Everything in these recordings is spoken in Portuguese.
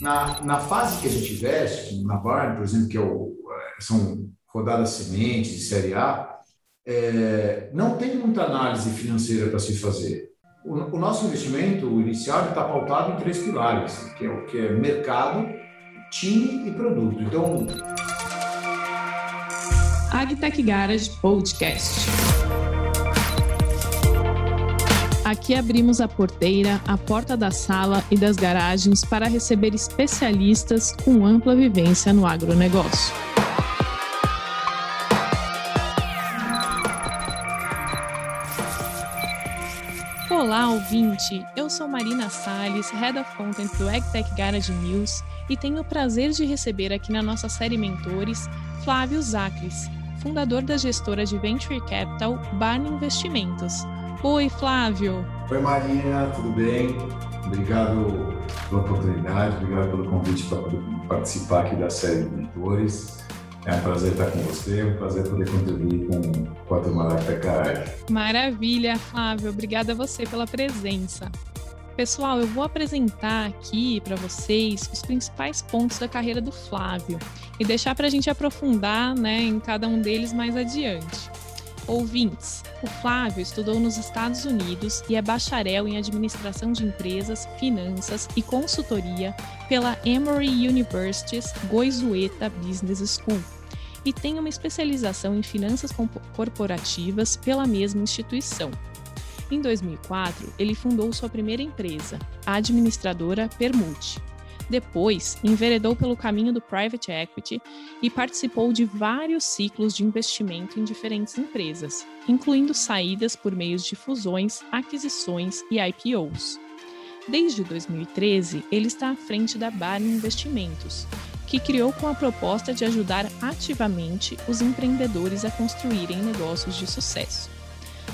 na, na fase que a gente investe, na Barn, por exemplo, que é o, é, são rodadas sementes de série A, é, não tem muita análise financeira para se fazer. O, o, nosso investimento inicial está pautado em três pilares, que é o que é mercado, time e produto. Então, Agtech Garage Podcast. Aqui abrimos a porteira, a porta da sala e das garagens para receber especialistas com ampla vivência no agronegócio. Olá, ouvinte! Eu sou Marina Salles, Head of Content do AgTech Garage News e tenho o prazer de receber aqui na nossa série Mentores Flávio Zacris, fundador da gestora de Venture Capital Barney Investimentos. Oi, Flávio. Oi, Marina, tudo bem? Obrigado pela oportunidade, obrigado pelo convite para participar aqui da série de mentores. É um prazer estar com você, é um prazer poder contribuir com, com a turma da Caralho. Maravilha, Flávio. Obrigada a você pela presença. Pessoal, eu vou apresentar aqui para vocês os principais pontos da carreira do Flávio e deixar para a gente aprofundar né, em cada um deles mais adiante. Ouvintes, o Flávio estudou nos Estados Unidos e é bacharel em administração de empresas, finanças e consultoria pela Emory University's Goizueta Business School e tem uma especialização em finanças corporativas pela mesma instituição. Em 2004, ele fundou sua primeira empresa, a administradora Permute, depois, enveredou pelo caminho do private equity e participou de vários ciclos de investimento em diferentes empresas, incluindo saídas por meios de fusões, aquisições e IPOs. Desde 2013, ele está à frente da Barney Investimentos, que criou com a proposta de ajudar ativamente os empreendedores a construírem negócios de sucesso.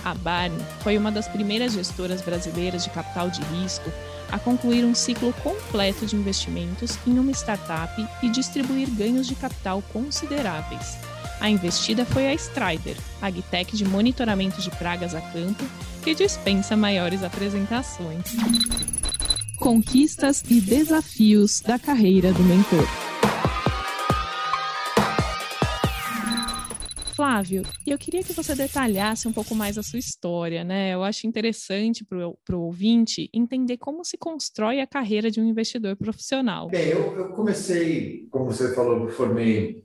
A Barney foi uma das primeiras gestoras brasileiras de capital de risco a concluir um ciclo completo de investimentos em uma startup e distribuir ganhos de capital consideráveis. A investida foi a Strider, agtech de monitoramento de pragas a campo, que dispensa maiores apresentações. Conquistas e desafios da carreira do mentor. Flávio, eu queria que você detalhasse um pouco mais a sua história, né? Eu acho interessante para o ouvinte entender como se constrói a carreira de um investidor profissional. Bem, eu, eu comecei, como você falou, eu formei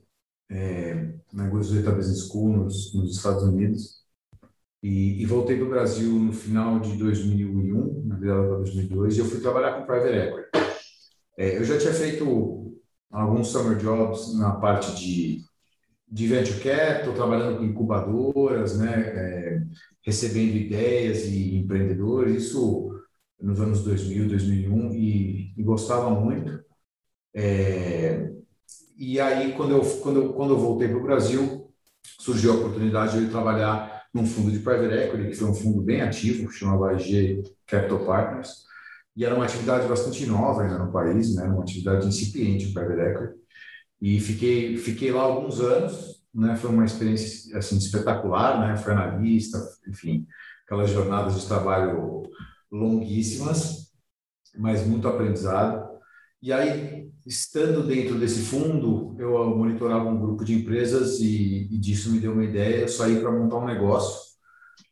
é, na Goizueta Business School nos, nos Estados Unidos e, e voltei para o Brasil no final de 2001, na virada para 2002, e eu fui trabalhar com private equity. É, eu já tinha feito alguns summer jobs na parte de de venture capital, trabalhando com incubadoras, né, é, recebendo ideias e empreendedores, isso nos anos 2000, 2001, e, e gostava muito. É, e aí, quando eu, quando eu, quando eu voltei para o Brasil, surgiu a oportunidade de eu trabalhar num fundo de private equity, que foi um fundo bem ativo, chamava IG Capital Partners, e era uma atividade bastante nova ainda no país, né, uma atividade incipiente de private equity, e fiquei, fiquei lá alguns anos, né? Foi uma experiência assim espetacular, né? Foi analista, enfim, aquelas jornadas de trabalho longuíssimas, mas muito aprendizado. E aí, estando dentro desse fundo, eu monitorava um grupo de empresas e, e disso me deu uma ideia, eu saí para montar um negócio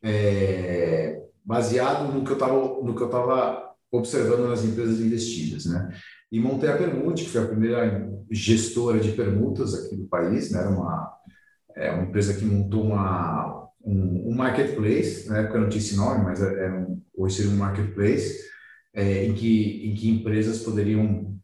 é, baseado no que eu estava no que eu estava observando nas empresas investidas, né? E montei a Permute, que foi a primeira gestora de permutas aqui do país, né? Era uma, é, uma empresa que montou uma, um, um marketplace, na época não tinha esse nome, mas é, é um, hoje seria um marketplace, é, em, que, em que empresas poderiam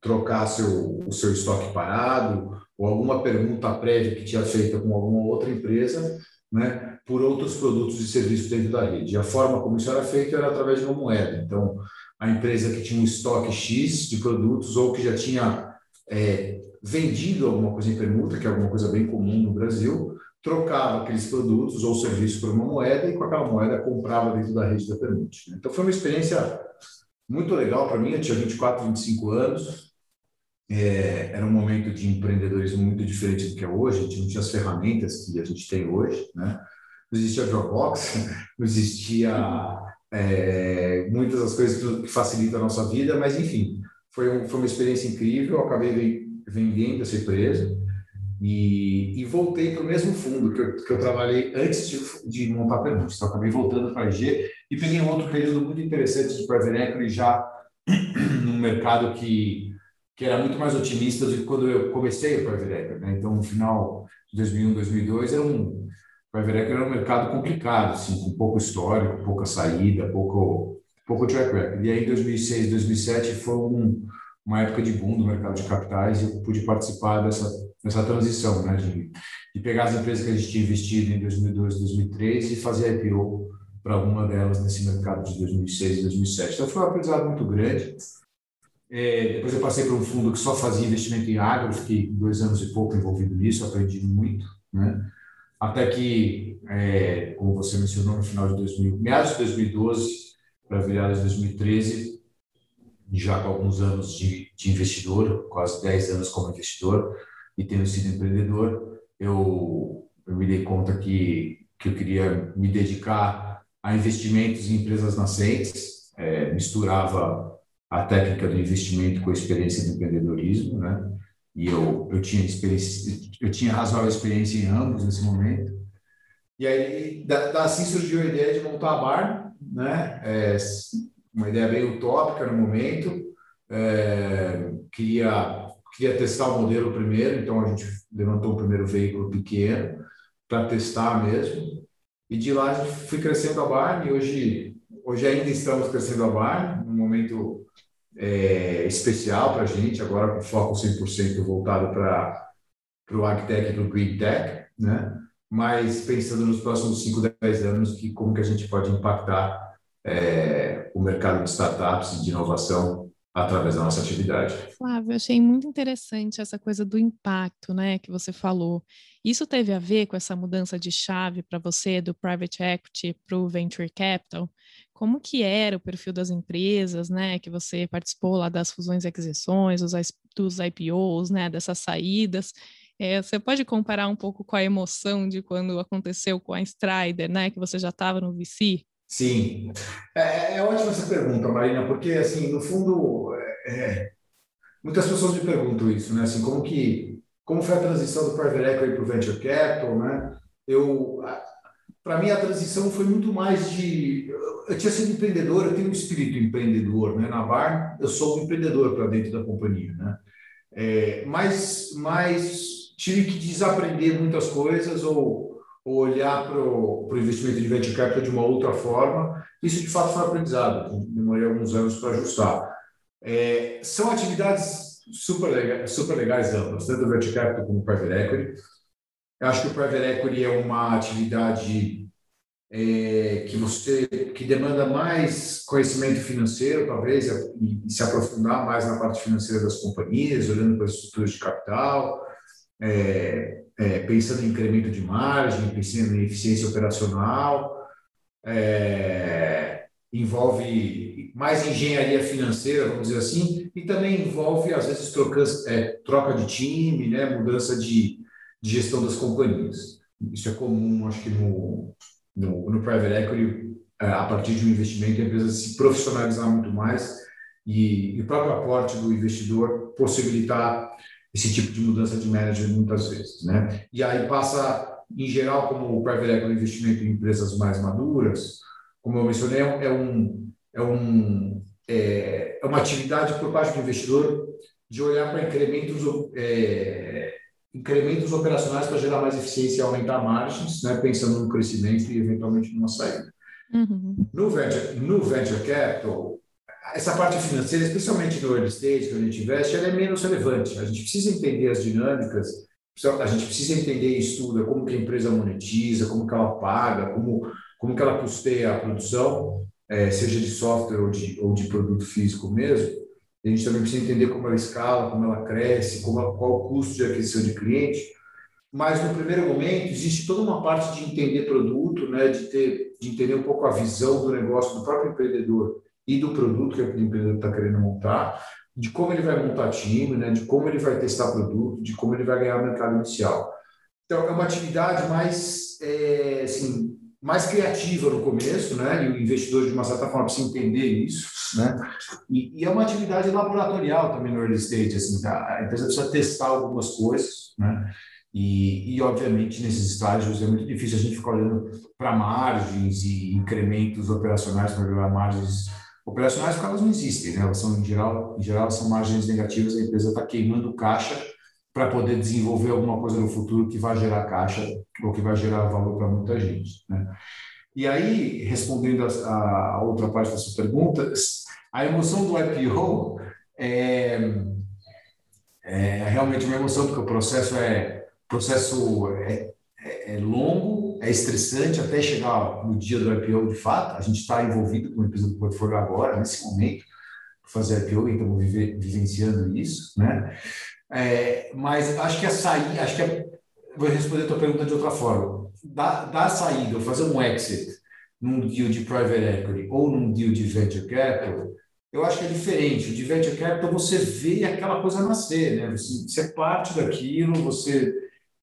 trocar seu, o seu estoque parado ou alguma pergunta prévia que tinha feita com alguma outra empresa, né, por outros produtos e serviços dentro da rede. E a forma como isso era feito era através de uma moeda. Então, a empresa que tinha um estoque X de produtos ou que já tinha é, vendido alguma coisa em permuta, que é alguma coisa bem comum no Brasil, trocava aqueles produtos ou serviços por uma moeda e com aquela moeda comprava dentro da rede da Permute. Né? Então foi uma experiência muito legal para mim, eu tinha 24, 25 anos, é, era um momento de empreendedorismo muito diferente do que é hoje, a gente não tinha as ferramentas que a gente tem hoje, né? Não existia Dropbox, não existia é, muitas das coisas que facilitam a nossa vida, mas enfim, foi, um, foi uma experiência incrível, acabei vendendo essa empresa e, e voltei para o mesmo fundo que eu, que eu trabalhei antes de, de montar a Permuta. Então, acabei voltando para a IG e peguei um outro período muito interessante de private equity já num mercado que, que era muito mais otimista do que quando eu comecei o private equity. Né? Então, no final de 2001, 2002, era um, private equity era um mercado complicado, assim, com pouco histórico, pouca saída, pouco, pouco track record. E aí, em 2006, 2007, foi um, uma época de boom do mercado de capitais e eu pude participar dessa, dessa transição, né? De, de pegar as empresas que a gente tinha investido em 2002, 2003 e fazer IPO para alguma delas nesse mercado de 2006 e 2007. Então, foi um aprendizado muito grande. É, depois eu passei para um fundo que só fazia investimento em agro, fiquei dois anos e pouco envolvido nisso, aprendi muito, né? Até que, é, como você mencionou, no final de 2000, meados de 2012 para virada de 2013, já com alguns anos de, de investidor, quase 10 anos como investidor e tendo sido empreendedor, eu, eu me dei conta que, que eu queria me dedicar a investimentos em empresas nascentes, é, misturava a técnica do investimento com a experiência do empreendedorismo, né? E eu, eu tinha experiência, eu tinha razoável experiência em ambos nesse momento. E aí, da, da assim surgiu a ideia de montar a bar, né? É, uma ideia bem utópica no momento. É, queria, queria testar o modelo primeiro, então a gente levantou o primeiro veículo pequeno para testar mesmo. E de lá foi crescendo a bar e hoje, hoje ainda estamos crescendo a bar, num momento é, especial para a gente, agora com foco 100% voltado para o AgTech e para o Green Tech, né? mas pensando nos próximos 5, 10 anos, que como que a gente pode impactar é, o mercado de startups e de inovação através da nossa atividade. Flávio, achei muito interessante essa coisa do impacto, né, que você falou. Isso teve a ver com essa mudança de chave para você do private equity para o venture capital? Como que era o perfil das empresas, né, que você participou lá das fusões e aquisições, dos, IPOs, né, dessas saídas? É, você pode comparar um pouco com a emoção de quando aconteceu com a Strider, né, que você já estava no VC? Sim, é, é ótima essa pergunta, Marina, porque assim, no fundo, é, é, muitas pessoas me perguntam isso, né? Assim, como que, como foi a transição do private equity para o venture capital, né? Eu, para mim a transição foi muito mais de, eu tinha sido empreendedor, eu tenho um espírito empreendedor, né? Na Bar, eu sou um empreendedor para dentro da companhia, né? É, mas, mas tive que desaprender muitas coisas ou olhar para o investimento de venture capital de uma outra forma. Isso, de fato, foi aprendizado. Demorei alguns anos para ajustar. É, são atividades super legais, super legais ambas, tanto o venture capital como o private equity. Eu acho que o private equity é uma atividade é, que você que demanda mais conhecimento financeiro, talvez, e, e, se aprofundar mais na parte financeira das companhias, olhando para as estruturas de capital, é, é, pensando em incremento de margem, pensando em eficiência operacional, é, envolve mais engenharia financeira, vamos dizer assim, e também envolve, às vezes, é, troca de time, né, mudança de, de, gestão das companhias. Isso é comum, acho que no, no, no private equity, é, a partir de um investimento, a empresa se profissionalizar muito mais e, e o próprio aporte do investidor possibilitar esse tipo de mudança de manager muitas vezes, né? E aí passa, em geral, como o private equity investimento em empresas mais maduras, como eu mencionei, é um é um é, é uma atividade por parte do investidor de olhar para incrementos é, incrementos operacionais para gerar mais eficiência e aumentar margens, né? Pensando no crescimento e eventualmente numa saída. Uhum. No venture no venture capital essa parte financeira, especialmente no early stage, que a gente investe, ela é menos relevante. A gente precisa entender as dinâmicas, a gente precisa entender e estuda como que a empresa monetiza, como que ela paga, como, como que ela custeia a produção, é, seja de software ou de, ou de produto físico mesmo. A gente também precisa entender como ela escala, como ela cresce, como, qual o custo de aquisição de cliente. Mas no primeiro momento existe toda uma parte de entender produto, né, de ter, de entender um pouco a visão do negócio do próprio empreendedor e do produto que aquele empreendedor está querendo montar, de como ele vai montar time, né, de como ele vai testar produto, de como ele vai ganhar o mercado inicial. Então, é uma atividade mais, é, assim, mais criativa no começo, né? E o investidor, de uma certa forma, precisa entender isso, né? E, e é uma atividade laboratorial também no early stage, assim, tá? a empresa precisa testar algumas coisas, né? E, e, obviamente, nesses estágios é muito difícil a gente ficar olhando para margens e incrementos operacionais para melhorar margens operacionais, porque elas não existem, né? Elas são, em geral, em geral são margens negativas, a empresa está queimando caixa para poder desenvolver alguma coisa no futuro que vai gerar caixa ou que vai gerar valor para muita gente. Né? E aí, respondendo a, a, outra parte da sua pergunta, a emoção do IPO é, é realmente uma emoção, porque o processo é, processo é, é, é longo, é estressante até chegar no dia do IPO de fato. A gente está envolvido com a empresa do portfólio agora, nesse momento, fazer IPO, e estamos vivenciando isso. Né? É, mas acho que a sair, acho que a, vou responder a tua pergunta de outra forma. Da, da saída, fazer um exit num deal de private equity ou num deal de venture capital, eu acho que é diferente. O de venture capital você vê aquela coisa nascer, né? Você, você é parte daquilo, você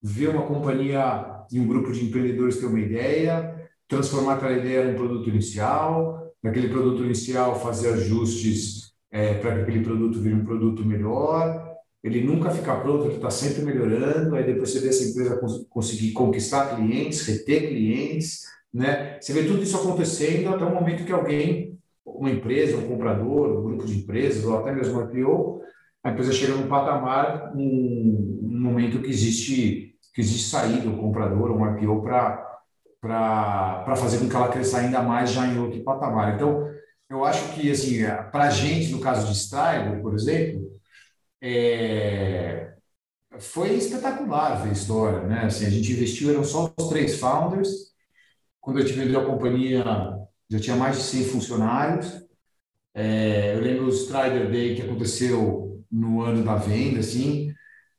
vê uma companhia e um grupo de empreendedores ter uma ideia, transformar aquela ideia num produto inicial, naquele produto inicial fazer ajustes é, para que aquele produto vire um produto melhor, ele nunca fica pronto, ele está sempre melhorando, aí depois você vê essa empresa conseguir conquistar clientes, reter clientes, né? Você vê tudo isso acontecendo até o momento que alguém, uma empresa, um comprador, um grupo de empresas, ou até mesmo uma IPO, a empresa chega num patamar, num, num momento que existe, que existe saída, um comprador, um IPO para fazer com que ela cresça ainda mais já em outro patamar. Então, eu acho que, assim, para a gente, no caso de Strider, por exemplo, é, foi espetacular a história, né? Assim, a gente investiu, eram só os três founders. Quando eu tive a companhia, já tinha mais de 100 funcionários. É, eu lembro o Strider Day que aconteceu no ano da venda, assim.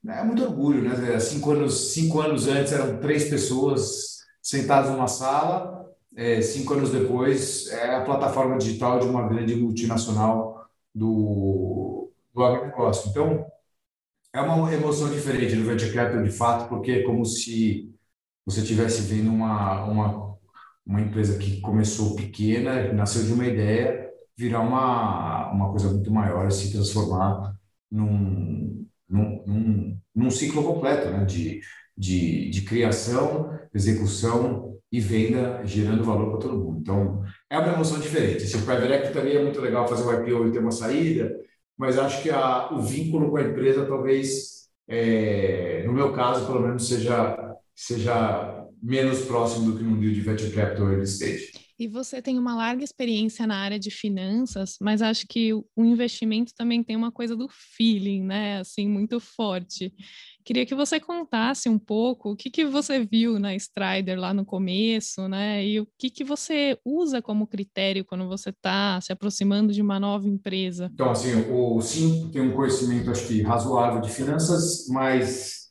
É muito orgulho, né? Cinco anos, cinco anos antes eram três pessoas sentadas numa sala. É, cinco anos depois, é a plataforma digital de uma grande multinacional do, do agronegócio. Então, é uma emoção diferente no venture capital, de fato, porque é como se você estivesse vendo uma, uma, uma empresa que começou pequena, nasceu de uma ideia, virar uma, uma coisa muito maior se transformar num, num, num, num ciclo completo né? de, de, de criação, execução e venda, gerando valor para todo mundo. Então, é uma emoção diferente. Esse private equity também é muito legal fazer um IPO e ter uma saída, mas acho que a, o vínculo com a empresa talvez, é, no meu caso, pelo menos, seja, seja menos próximo do que num deal de venture capital early stage. E você tem uma larga experiência na área de finanças, mas acho que o investimento também tem uma coisa do feeling, né? Assim, muito forte. Queria que você contasse um pouco o que, que você viu na Strider lá no começo, né? E o que, que você usa como critério quando você está se aproximando de uma nova empresa? Então, assim, o Sim tem um conhecimento, acho que, razoável de finanças, mas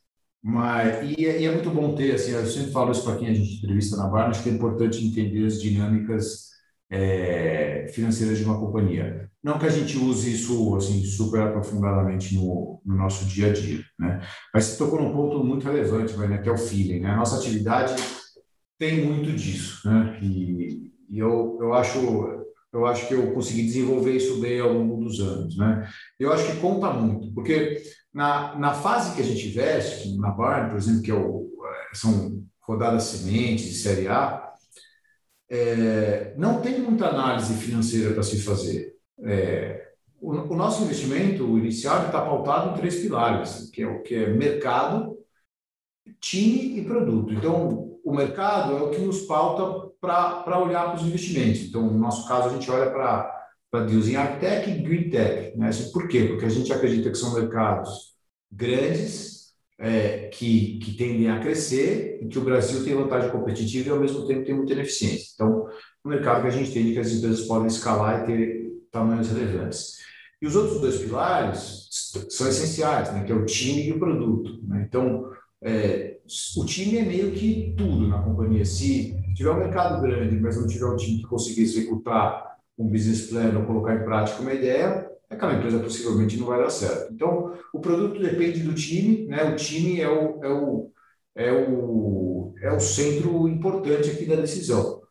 mas, e, é, e, é muito bom ter, assim, eu sempre falo isso para quem a gente entrevista na Barna, acho que é importante entender as dinâmicas é, financeiras de uma companhia. Não que a gente use isso assim, super aprofundadamente no, no nosso dia a dia, né? mas você tocou num ponto muito relevante, né, que é o feeling. Né? A nossa atividade tem muito disso, né? e, e eu, eu acho eu acho que eu consegui desenvolver isso bem ao longo dos anos. Né? Eu acho que conta muito, porque na, na fase que a gente investe, na Barn, por exemplo, que é o, é, são rodadas sementes de Série A, é, não tem muita análise financeira para se fazer. É, o, o, nosso investimento inicial está pautado em três pilares, que é o que é mercado, time e produto. Então, o mercado é o que nos pauta para olhar para os investimentos. Então, no nosso caso, a gente olha para para deals em AgTech e Green Tech. Né? Assim, por quê? Porque a gente acredita que são mercados grandes, é, que, que tendem a crescer e que o Brasil tem vantagem competitiva e, ao mesmo tempo, tem muita ineficiência. Então, um mercado que a gente entende que as empresas podem escalar e ter tamanhos relevantes. E os outros dois pilares são essenciais, né? que é o time e o produto. Né? Então, é, o time é meio que tudo na companhia. Se tiver um mercado grande, mas não tiver um time que consiga executar um business plan ou colocar em prática uma ideia, aquela empresa possivelmente não vai dar certo. Então, o produto depende do time, né? O time é o, é o, é o, é o centro importante aqui da decisão.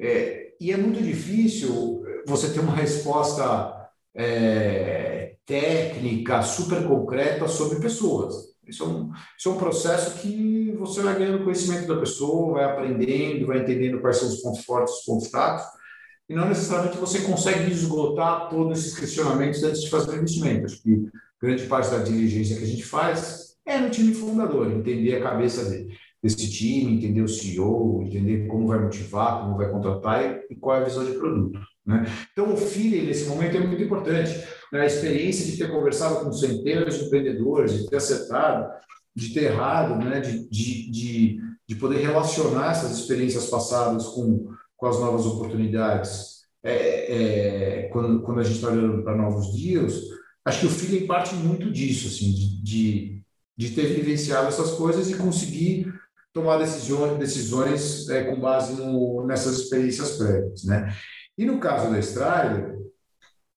É, e é muito difícil você ter uma resposta é, técnica, super concreta sobre pessoas. Isso é, um, isso é um processo que você vai ganhando conhecimento da pessoa, vai aprendendo, vai entendendo quais são os pontos fortes, os pontos fracos, e não necessariamente você consegue esgotar todos esses questionamentos antes de fazer o investimento. Acho que grande parte da diligência que a gente faz é no time fundador, entender a cabeça desse time, entender o CEO, entender como vai motivar, como vai contratar e, qual é a visão de produto. Né? Então, o feeling nesse momento é muito importante. Né? A experiência de ter conversado com centenas de empreendedores, de ter acertado, de ter errado, né? de, de, de, de poder relacionar essas experiências passadas com, com as novas oportunidades. É, é, quando, quando a gente está olhando para novos dias, acho que o feeling parte muito disso, assim, de, de, de ter vivenciado essas coisas e conseguir tomar decisões, decisões é, com base no, nessas experiências prévias, né? E no caso da Strider,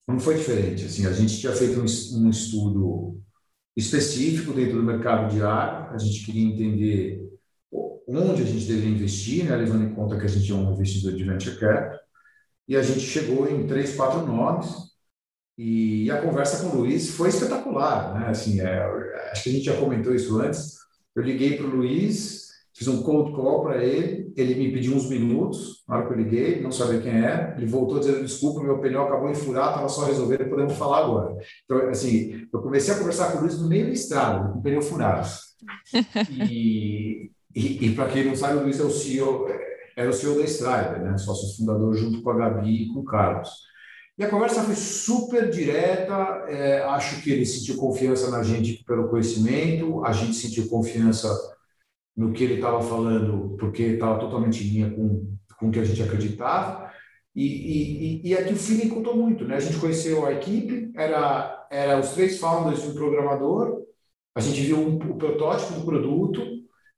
não foi diferente. Assim, a gente tinha feito um, estudo específico dentro do mercado de ar, a gente queria entender onde a gente deveria investir, né, levando em conta que a gente é um investidor de venture capital, e a gente chegou em três, quatro nomes, e a conversa com o Luiz foi espetacular, né? Assim, é, acho que a gente já comentou isso antes. Eu liguei para o Luiz, Fiz um cold call para ele, ele me pediu uns minutos, na hora que eu liguei, não sabia quem era, ele voltou dizendo, desculpa, meu pneu acabou de furar, estava só resolvendo, podemos falar agora. Então, assim, eu comecei a conversar com o Luiz no meio da estrada, com o pneu furado. E, e, e para quem não sabe, o Luiz é o CEO, era o CEO da Strider, né? sócio fundador junto com a Gabi e com o Carlos. E a conversa foi super direta, é, acho que ele sentiu confiança na gente pelo conhecimento, a gente sentiu confiança no que ele estava falando, porque estava totalmente em linha com, com o que a gente acreditava. E, e, e aqui o feeling contou muito, né? A gente conheceu a equipe, era, era os três founders e um programador, a gente viu um, o protótipo do produto,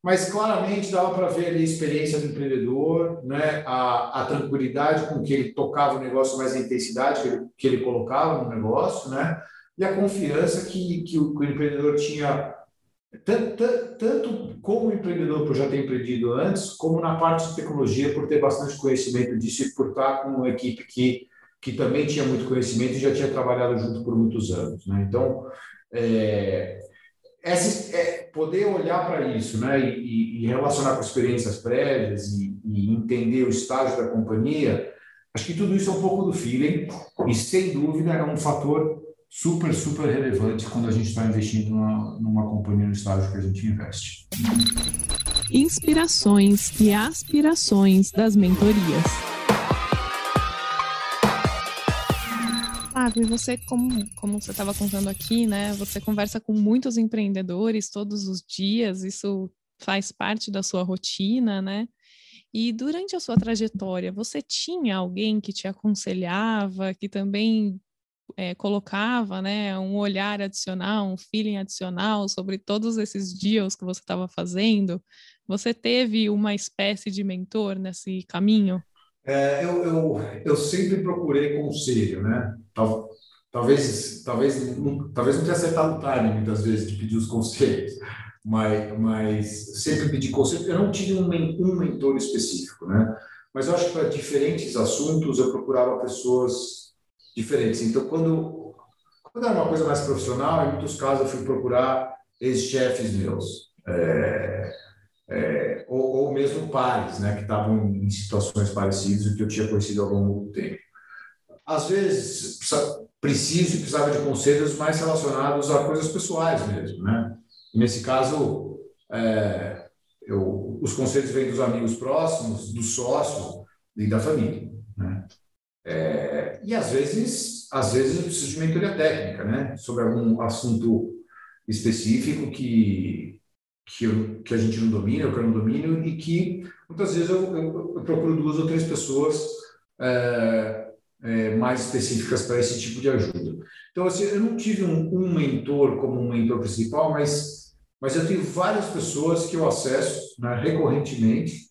mas claramente dava para ver ali a experiência do empreendedor, né? a, a tranquilidade com que ele tocava o negócio, mais a intensidade que ele, que ele colocava no negócio, né? e a confiança que, que, o, que o empreendedor tinha tanto, tanto como empreendedor por já ter empreendido antes, como na parte de tecnologia por ter bastante conhecimento disso e por estar com uma equipe que, que também tinha muito conhecimento e já tinha trabalhado junto por muitos anos. Né? Então, é, essa, é, poder olhar para isso né? E, e, relacionar com experiências prévias e, e entender o estágio da companhia, acho que tudo isso é um pouco do feeling e, sem dúvida, é um fator super, super relevante quando a gente está investindo numa, numa companhia no estágio que a gente investe. Inspirações e aspirações das mentorias. Flávio, você, como, como você estava contando aqui, né? Você conversa com muitos empreendedores todos os dias, isso faz parte da sua rotina, né? E durante a sua trajetória, você tinha alguém que te aconselhava, que também é, colocava né, um olhar adicional, um feeling adicional sobre todos esses deals que você estava fazendo? Você teve uma espécie de mentor nesse caminho? É, eu, eu, eu sempre procurei conselho, né? Tal, talvez, talvez, não, talvez não tenha acertado o timing muitas vezes de pedir os conselhos, mas, mas sempre pedi conselho. Eu não tive um, um mentor específico, né? Mas eu acho que para diferentes assuntos eu procurava pessoas diferentes. Então, quando, quando era uma coisa mais profissional, em muitos casos eu fui procurar ex-chefes meus, é, é, ou, ou, mesmo pares, né, que estavam em situações parecidas e que eu tinha conhecido ao longo do tempo. Às vezes, preciso e precisava de conselhos mais relacionados a coisas pessoais mesmo, né? Nesse caso, é, eu, os conselhos vêm dos amigos próximos, do sócio e da família, né? É, e às vezes, às vezes eu preciso de mentoria técnica, né? Sobre algum assunto específico que, que, eu, que a gente não domina, eu que não domino, e que muitas vezes eu, eu, eu procuro duas ou três pessoas é, é, mais específicas para esse tipo de ajuda. Então, assim, eu não tive um, um mentor como um mentor principal, mas, mas eu tenho várias pessoas que eu acesso né, recorrentemente,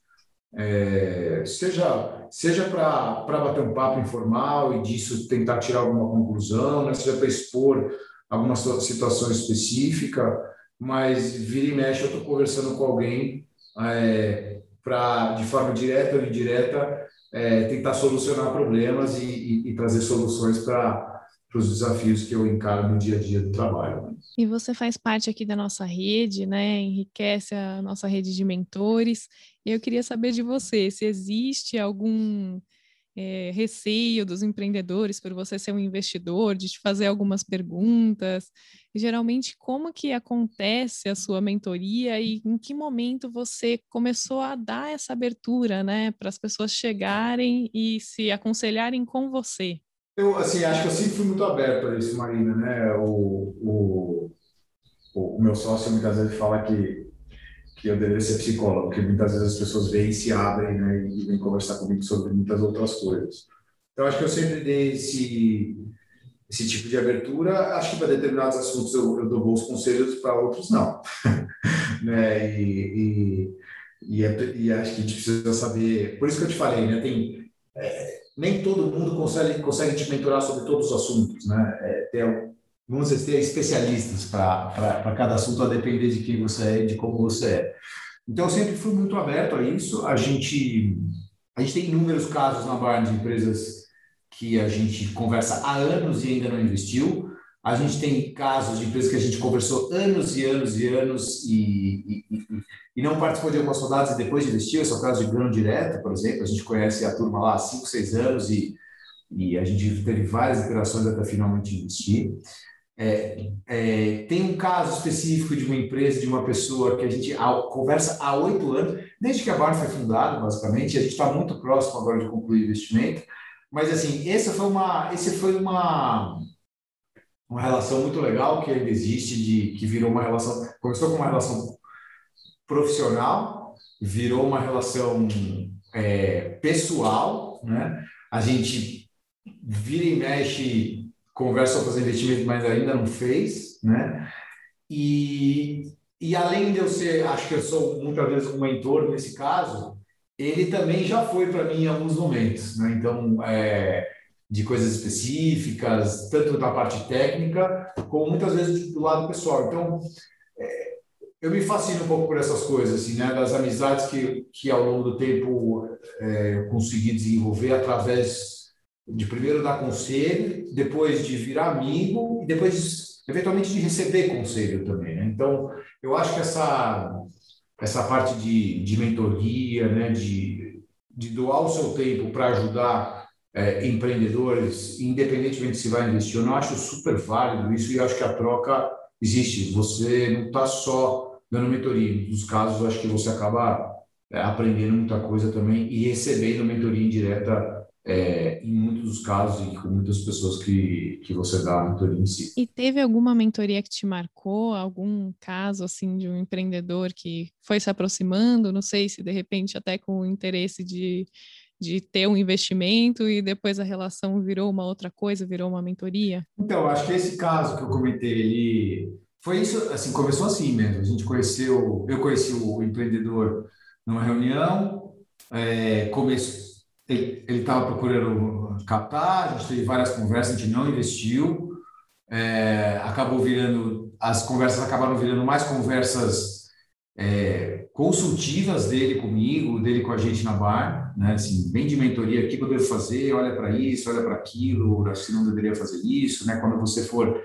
é, seja seja para bater um papo informal e disso tentar tirar alguma conclusão, né? seja para expor alguma situação específica, mas vira e mexe eu estou conversando com alguém é, para, de forma direta ou indireta, é, tentar solucionar problemas e, e, e trazer soluções para para os desafios que eu encaro no dia a dia do trabalho. E você faz parte aqui da nossa rede, né? Enriquece a nossa rede de mentores. Eu queria saber de você se existe algum é, receio dos empreendedores por você ser um investidor, de te fazer algumas perguntas. Geralmente, como que acontece a sua mentoria e em que momento você começou a dar essa abertura, né, para as pessoas chegarem e se aconselharem com você? Eu, assim, acho que eu sempre fui muito aberto a isso, Marina, né? O, o, o meu sócio muitas vezes fala que que eu deveria ser psicólogo, porque muitas vezes as pessoas vêm e se abrem, né, e vêm conversar comigo sobre muitas outras coisas. Então, acho que eu sempre dei esse, esse tipo de abertura. Acho que para determinados assuntos eu, eu dou bons conselhos, para outros não. né, e, e, e, é, e, acho que a gente precisa saber. Por isso que eu te falei, né, tem. É, nem todo mundo consegue, consegue te mentorar sobre todos os assuntos, né? É, tem, vamos dizer, ter especialistas para cada assunto, a depender de quem você é e de como você é. Então, eu sempre fui muito aberto a isso. A gente, a gente tem inúmeros casos na de empresas que a gente conversa há anos e ainda não investiu. A gente tem casos de empresas que a gente conversou anos e anos e anos e, e, e não participou de algumas rodadas e depois investiu. Esse é o caso de Grão Direto, por exemplo. A gente conhece a turma lá há 5, 6 anos e, e a gente teve várias iterações até finalmente investir. É, é, tem um caso específico de uma empresa, de uma pessoa que a gente conversa há oito anos, desde que a Bar foi fundada, basicamente, e a gente está muito próximo agora de concluir o investimento. Mas, assim, essa foi uma, esse foi uma, uma relação muito legal que ainda existe, de, que virou uma relação, começou com uma relação profissional, virou uma relação é, pessoal, né? A gente vira e mexe, conversa sobre fazer investimento, mas ainda não fez, né? E, e além de eu ser, acho que eu sou muitas vezes um mentor nesse caso, ele também já foi para mim em alguns momentos, né? Então, é, de coisas específicas, tanto da parte técnica, como muitas vezes do lado pessoal. Então, eu me fascino um pouco por essas coisas, assim, né? Das amizades que, que ao longo do tempo é, eu consegui desenvolver através de primeiro dar conselho, depois de virar amigo e depois, eventualmente, de receber conselho também, né? Então, eu acho que essa, essa parte de, de mentoria, né? De, de doar o seu tempo para ajudar é, empreendedores, independentemente se vai investir ou não, acho super válido isso e acho que a troca existe. Você não está só dando mentoria. Nos casos, acho que você acaba é, aprendendo muita coisa também e recebendo mentoria indireta é, em muitos dos casos e com muitas pessoas que, que você dá a mentoria em si. E teve alguma mentoria que te marcou? Algum caso, assim, de um empreendedor que foi se aproximando? Não sei se, de repente, até com o interesse de de ter um investimento e depois a relação virou uma outra coisa, virou uma mentoria? Então, acho que esse caso que eu comentei, ele foi isso, assim, começou assim mesmo. A gente conheceu, eu conheci o empreendedor numa reunião, é, comece, ele estava procurando captar, a gente teve várias conversas, a gente não investiu, é, acabou virando, as conversas acabaram virando mais conversas é, consultivas dele comigo, dele com a gente na bar, né? Assim, bem de mentoria, o que eu devo fazer, olha para isso, olha para aquilo, que não deveria fazer isso, né? Quando você for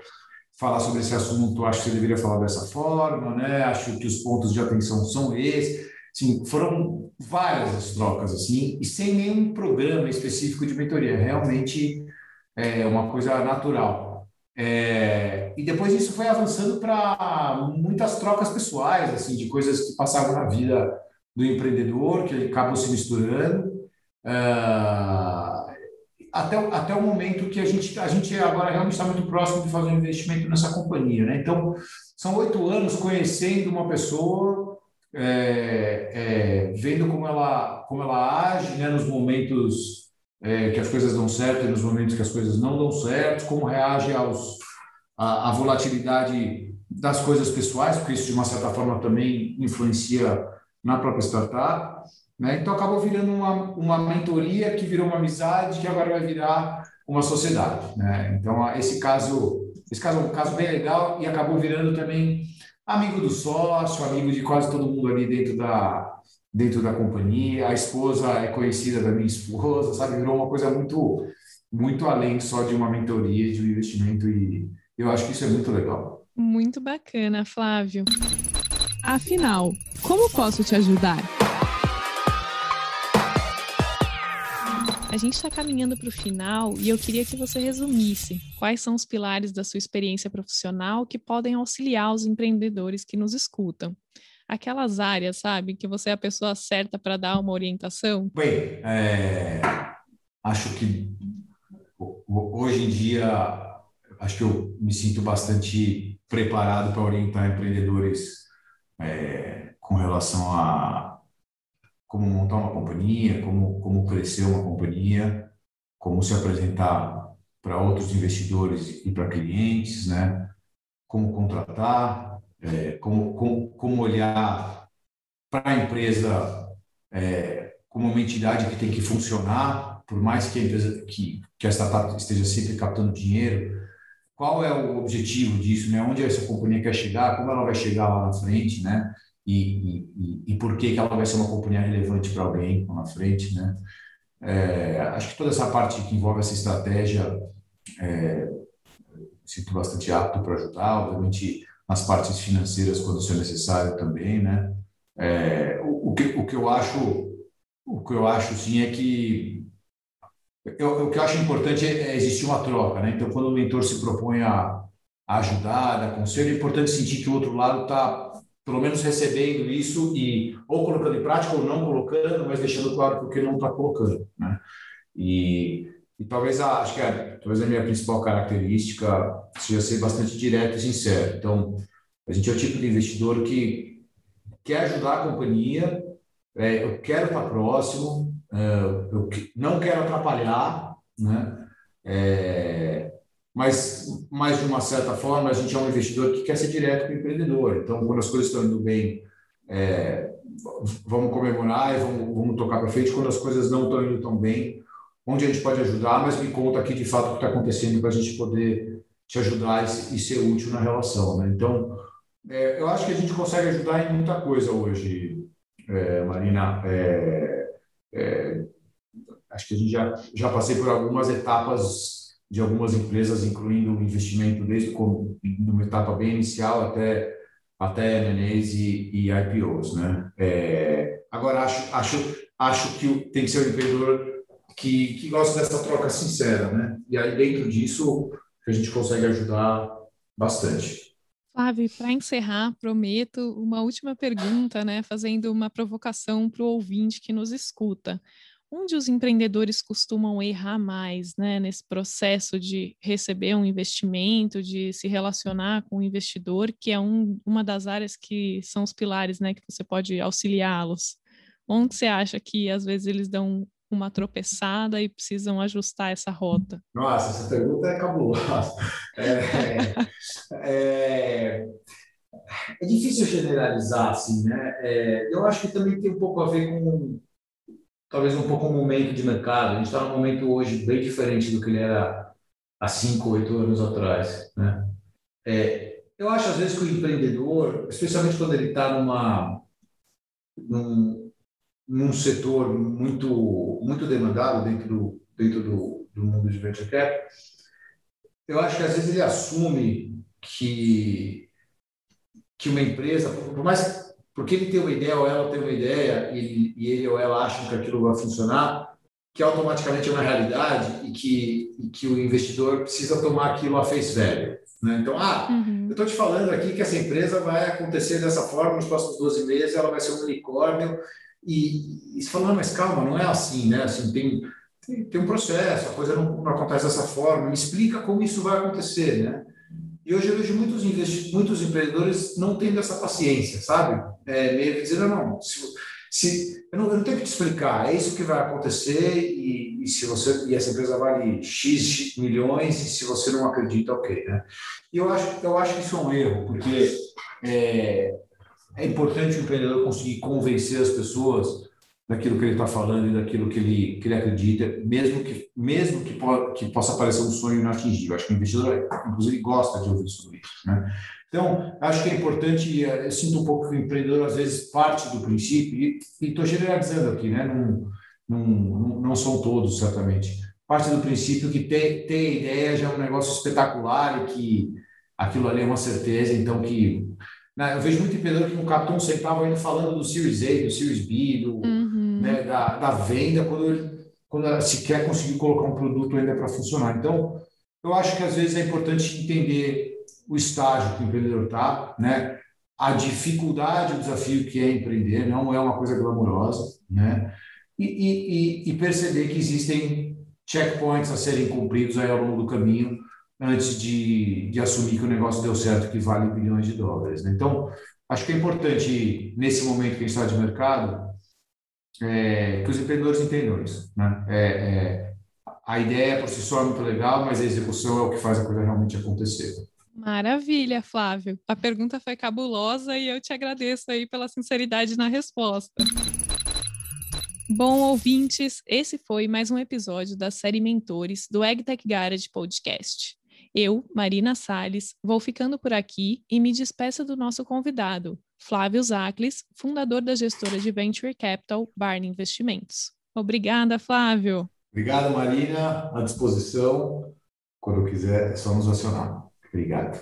falar sobre esse assunto, acho que você deveria falar dessa forma, né? Acho que os pontos de atenção são esses. Sim, foram várias as trocas assim, e sem nenhum programa específico de mentoria, realmente é uma coisa natural. É, e depois isso foi avançando para muitas trocas pessoais, assim, de coisas que passavam na vida do empreendedor, que acabam se misturando, uh, até, até o momento que a gente, a gente agora realmente está muito próximo de fazer um investimento nessa companhia. Né? Então, são oito anos conhecendo uma pessoa, é, é, vendo como ela, como ela age né, nos momentos é, que as coisas dão certo e nos momentos que as coisas não dão certo, como reage aos, a, a volatilidade das coisas pessoais, porque isso de uma certa forma também influencia na própria startup. Né? Então acabou virando uma, uma mentoria que virou uma amizade que agora vai virar uma sociedade. Né? Então esse caso, esse caso é um caso bem legal e acabou virando também amigo do sócio, amigo de quase todo mundo ali dentro da, dentro da companhia, a esposa é conhecida da minha esposa, sabe? Virou uma coisa muito, muito além só de uma mentoria, de um investimento e eu acho que isso é muito legal. Muito bacana, Flávio. Afinal, como posso te ajudar? A gente está caminhando para o final e eu queria que você resumisse quais são os pilares da sua experiência profissional que podem auxiliar os empreendedores que nos escutam. Aquelas áreas, sabe, que você é a pessoa certa para dar uma orientação? Bem, é, acho que hoje em dia, acho que eu me sinto bastante preparado para orientar empreendedores é, com relação a como montar uma companhia, como, como crescer uma companhia, como se apresentar para outros investidores e para clientes, né? como contratar, é, como, como, como olhar para a empresa é, como uma entidade que tem que funcionar, por mais que a empresa, que, que a startup esteja sempre captando dinheiro, qual é o objetivo disso, né? Onde essa companhia quer chegar, como ela vai chegar lá na frente, né? E, e, e por que, que ela vai ser uma companhia relevante para alguém lá na frente, né? É, acho que toda essa parte que envolve essa estratégia é, sinto bastante apto para ajudar, obviamente nas partes financeiras quando isso é necessário também, né? É, o, o, que, o que eu acho, o que eu acho sim é que eu, o que eu acho importante é, é existir uma troca, né? Então quando o mentor se propõe a, a ajudar, a conselho, é importante sentir que o outro lado está pelo menos recebendo isso e ou colocando em prática ou não colocando, mas deixando claro porque não está colocando, né? E, e talvez a, acho que a, talvez a minha principal característica seja ser bastante direto e sincero. Então, a gente é o tipo de investidor que quer ajudar a companhia, é, eu quero estar próximo, é, eu não quero atrapalhar, né? É, mas, mas de uma certa forma a gente é um investidor que quer ser direto com o empreendedor. Então, quando as coisas estão indo bem, é, vamos comemorar e vamos, vamos tocar para frente. Quando as coisas não estão indo tão bem, onde a gente pode ajudar, mas me conta aqui de fato o que está acontecendo para a gente poder te ajudar e, ser útil na relação. Né? Então, é, eu acho que a gente consegue ajudar em muita coisa hoje, é, Marina. É, é, acho que a gente já, já passei por algumas etapas de algumas empresas, incluindo investimento desde uma etapa bem inicial até até M&As e, e, IPOs, né? É, agora acho acho acho que tem que ser um empreendedor que, que gosta dessa troca sincera, né? E aí dentro disso a gente consegue ajudar bastante. Flávio, para encerrar, prometo uma última pergunta, né? Fazendo uma provocação para o ouvinte que nos escuta onde os empreendedores costumam errar mais, né, nesse processo de receber um investimento, de se relacionar com o investidor, que é um, uma das áreas que são os pilares, né, que você pode auxiliá-los. Onde você acha que às vezes eles dão uma tropeçada e precisam ajustar essa rota? Nossa, essa pergunta é cabulosa. É, é, é difícil generalizar, assim, né? É, eu acho que também tem um pouco a ver com talvez um pouco o momento de mercado. A gente está num momento hoje bem diferente do que ele era há cinco, oito anos atrás. Né? É, eu acho, às vezes, que o empreendedor, especialmente quando ele está numa, num, num setor muito, muito demandado dentro do, dentro do, do mundo de venture capital, eu acho que, às vezes, ele assume que, que uma empresa, por mais porque ele tem uma ideia ou ela tem uma ideia e, e ele ou ela acham que aquilo vai funcionar, que automaticamente é uma realidade e que, e que o investidor precisa tomar aquilo a face value. Né? Então, ah, uhum. eu estou te falando aqui que essa empresa vai acontecer dessa forma nos próximos 12 meses, ela vai ser um unicórnio. E, e você fala, mas calma, não é assim, né? Assim, tem, tem, tem um processo, a coisa não, não acontece dessa forma. Me explica como isso vai acontecer, né? E hoje eu vejo muitos, muitos empreendedores não tendo essa paciência, sabe? É, meio que dizendo, não, se, se, eu, não, eu não tenho que te explicar, é isso que vai acontecer e, e, se você, e essa empresa vale X milhões e se você não acredita, ok. Né? E eu acho, eu acho que isso é um erro, porque é, é importante o empreendedor conseguir convencer as pessoas daquilo que ele está falando e daquilo que ele, que ele acredita, mesmo que, mesmo que, po que possa parecer um sonho inatingível. Acho que o investidor, inclusive, gosta de ouvir sobre isso. Né? Então, acho que é importante, eh, eu sinto um pouco que o empreendedor, às vezes, parte do princípio, e estou generalizando aqui, né? não, não, não são todos, certamente, parte do princípio que ter, ter ideia já é um negócio espetacular e que aquilo ali é uma certeza, então que né, eu vejo muito empreendedor que não captou um centavo ainda falando do Series A, do Series B, do, uhum. Da, da venda, quando, quando se quer conseguir colocar um produto ainda para funcionar. Então, eu acho que às vezes é importante entender o estágio que o empreendedor está, né? a dificuldade, o desafio que é empreender, não é uma coisa glamourosa, né? E, e, e perceber que existem checkpoints a serem cumpridos aí ao longo do caminho antes de, de assumir que o negócio deu certo, que vale bilhões de dólares. Né? Então, acho que é importante, nesse momento que a gente está de mercado, é, que os empreendedores entendam isso. Né? É, é, a ideia por si só é muito legal, mas a execução é o que faz a coisa realmente acontecer. Maravilha, Flávio. A pergunta foi cabulosa e eu te agradeço aí pela sinceridade na resposta. Bom, ouvintes, esse foi mais um episódio da série Mentores do EgTech Garage Podcast. Eu, Marina Salles, vou ficando por aqui e me despeço do nosso convidado, Flávio Zaclis, fundador da gestora de Venture Capital Barney Investimentos. Obrigada, Flávio. Obrigado, Marina. À disposição. Quando quiser, é só nos acionar. Obrigado.